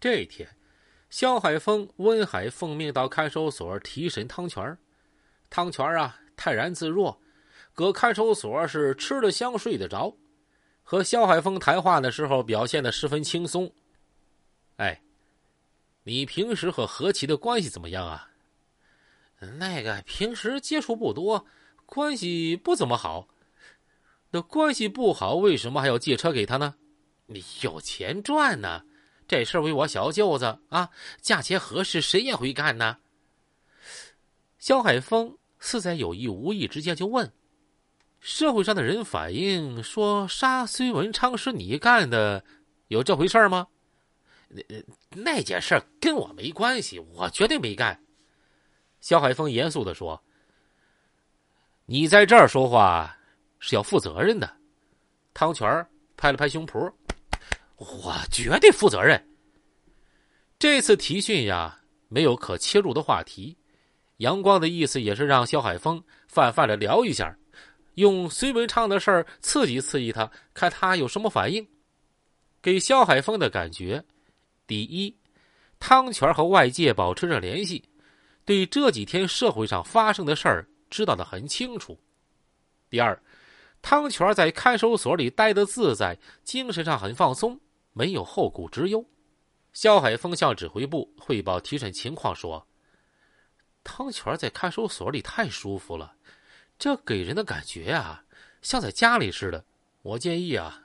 这一天，肖海峰、温海奉命到看守所提审汤泉汤泉啊，泰然自若，搁看守所是吃得香、睡得着。和肖海峰谈话的时候，表现的十分轻松。哎，你平时和何其的关系怎么样啊？那个平时接触不多，关系不怎么好。那关系不好，为什么还要借车给他呢？你有钱赚呢，这事儿为我小舅子啊，价钱合适，谁也会干呢。肖海峰似在有意无意之间就问：“社会上的人反映说杀孙文昌是你干的，有这回事吗？”那那件事跟我没关系，我绝对没干。肖海峰严肃的说：“你在这儿说话是要负责任的。”汤泉拍了拍胸脯：“我绝对负责任。”这次提讯呀，没有可切入的话题。阳光的意思也是让肖海峰泛泛的聊一下，用隋文昌的事儿刺激刺激他，看他有什么反应。给肖海峰的感觉，第一，汤泉和外界保持着联系。对这几天社会上发生的事儿知道的很清楚。第二，汤泉在看守所里待的自在，精神上很放松，没有后顾之忧。肖海峰向指挥部汇报提审情况说：“汤泉在看守所里太舒服了，这给人的感觉啊，像在家里似的。我建议啊，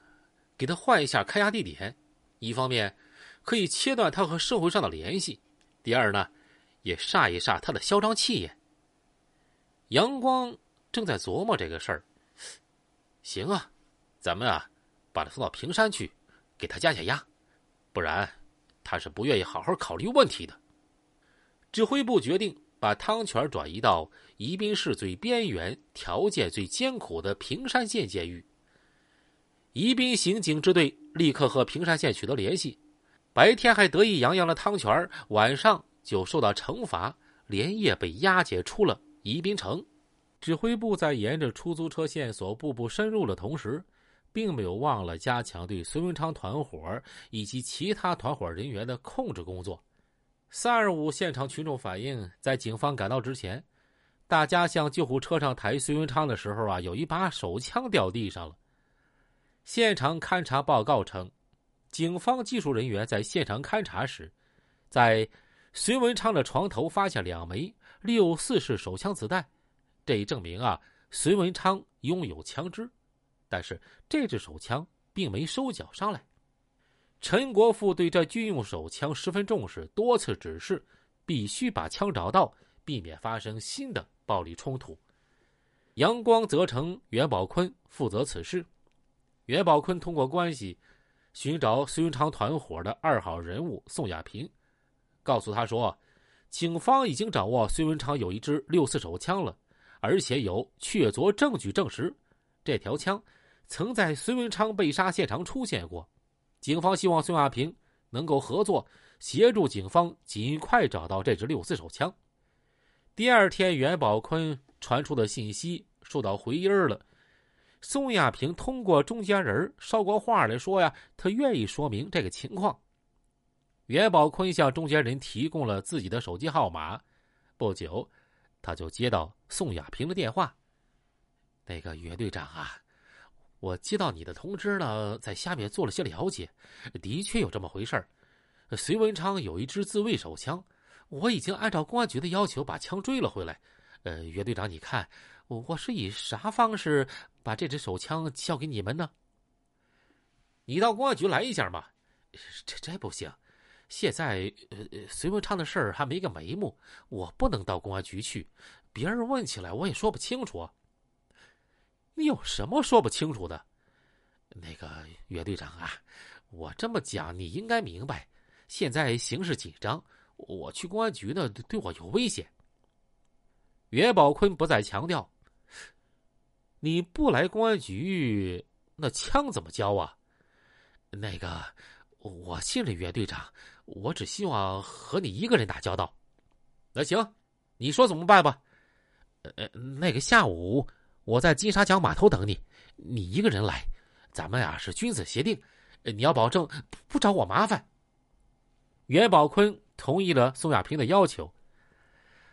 给他换一下看押地点，一方面可以切断他和社会上的联系，第二呢。”也煞一煞他的嚣张气焰。阳光正在琢磨这个事儿。行啊，咱们啊，把他送到平山去，给他加加压，不然他是不愿意好好考虑问题的。指挥部决定把汤泉转移到宜宾市最边缘、条件最艰苦的平山县监狱。宜宾刑警支队立刻和平山县取得联系，白天还得意洋洋的汤泉，晚上。就受到惩罚，连夜被押解出了宜宾城。指挥部在沿着出租车线索步步深入的同时，并没有忘了加强对孙文昌团伙以及其他团伙人员的控制工作。三二五现场群众反映，在警方赶到之前，大家向救护车上抬孙文昌的时候啊，有一把手枪掉地上了。现场勘查报告称，警方技术人员在现场勘查时，在隋文昌的床头发现两枚六四式手枪子弹，这证明啊，隋文昌拥有枪支，但是这支手枪并没收缴上来。陈国富对这军用手枪十分重视，多次指示必须把枪找到，避免发生新的暴力冲突。杨光责成袁宝坤负责此事。袁宝坤通过关系寻找孙文昌团伙的二号人物宋亚平。告诉他说，警方已经掌握孙文昌有一支六四手枪了，而且有确凿证据证实，这条枪曾在孙文昌被杀现场出现过。警方希望孙亚平能够合作，协助警方尽快找到这支六四手枪。第二天，袁宝坤传出的信息收到回音了，宋亚平通过中间人捎过话来说呀，他愿意说明这个情况。袁宝坤向中间人提供了自己的手机号码，不久，他就接到宋亚平的电话。那个袁队长啊，我接到你的通知呢，在下面做了些了解，的确有这么回事儿。隋文昌有一支自卫手枪，我已经按照公安局的要求把枪追了回来。呃，袁队长，你看，我是以啥方式把这支手枪交给你们呢？你到公安局来一下嘛。这这不行。现在，呃，隋文昌的事儿还没个眉目，我不能到公安局去，别人问起来我也说不清楚。你有什么说不清楚的？那个袁队长啊，我这么讲你应该明白，现在形势紧张，我去公安局呢对我有危险。袁宝坤不再强调，你不来公安局，那枪怎么交啊？那个，我信任袁队长。我只希望和你一个人打交道，那行，你说怎么办吧？呃，那个下午我在金沙江码头等你，你一个人来，咱们呀是君子协定，你要保证不找我麻烦。袁宝坤同意了宋亚平的要求。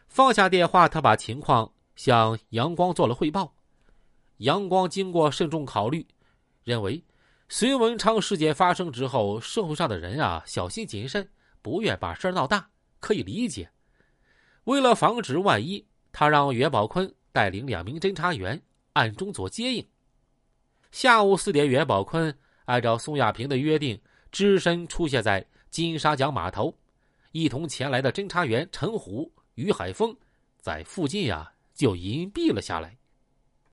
放下电话，他把情况向杨光做了汇报。杨光经过慎重考虑，认为隋文昌事件发生之后，社会上的人啊小心谨慎，不愿把事儿闹大，可以理解。为了防止万一，他让袁宝坤带领两名侦查员暗中做接应。下午四点，袁宝坤按照宋亚平的约定，只身出现在金沙江码头，一同前来的侦查员陈虎。于海峰在附近呀，就隐蔽了下来。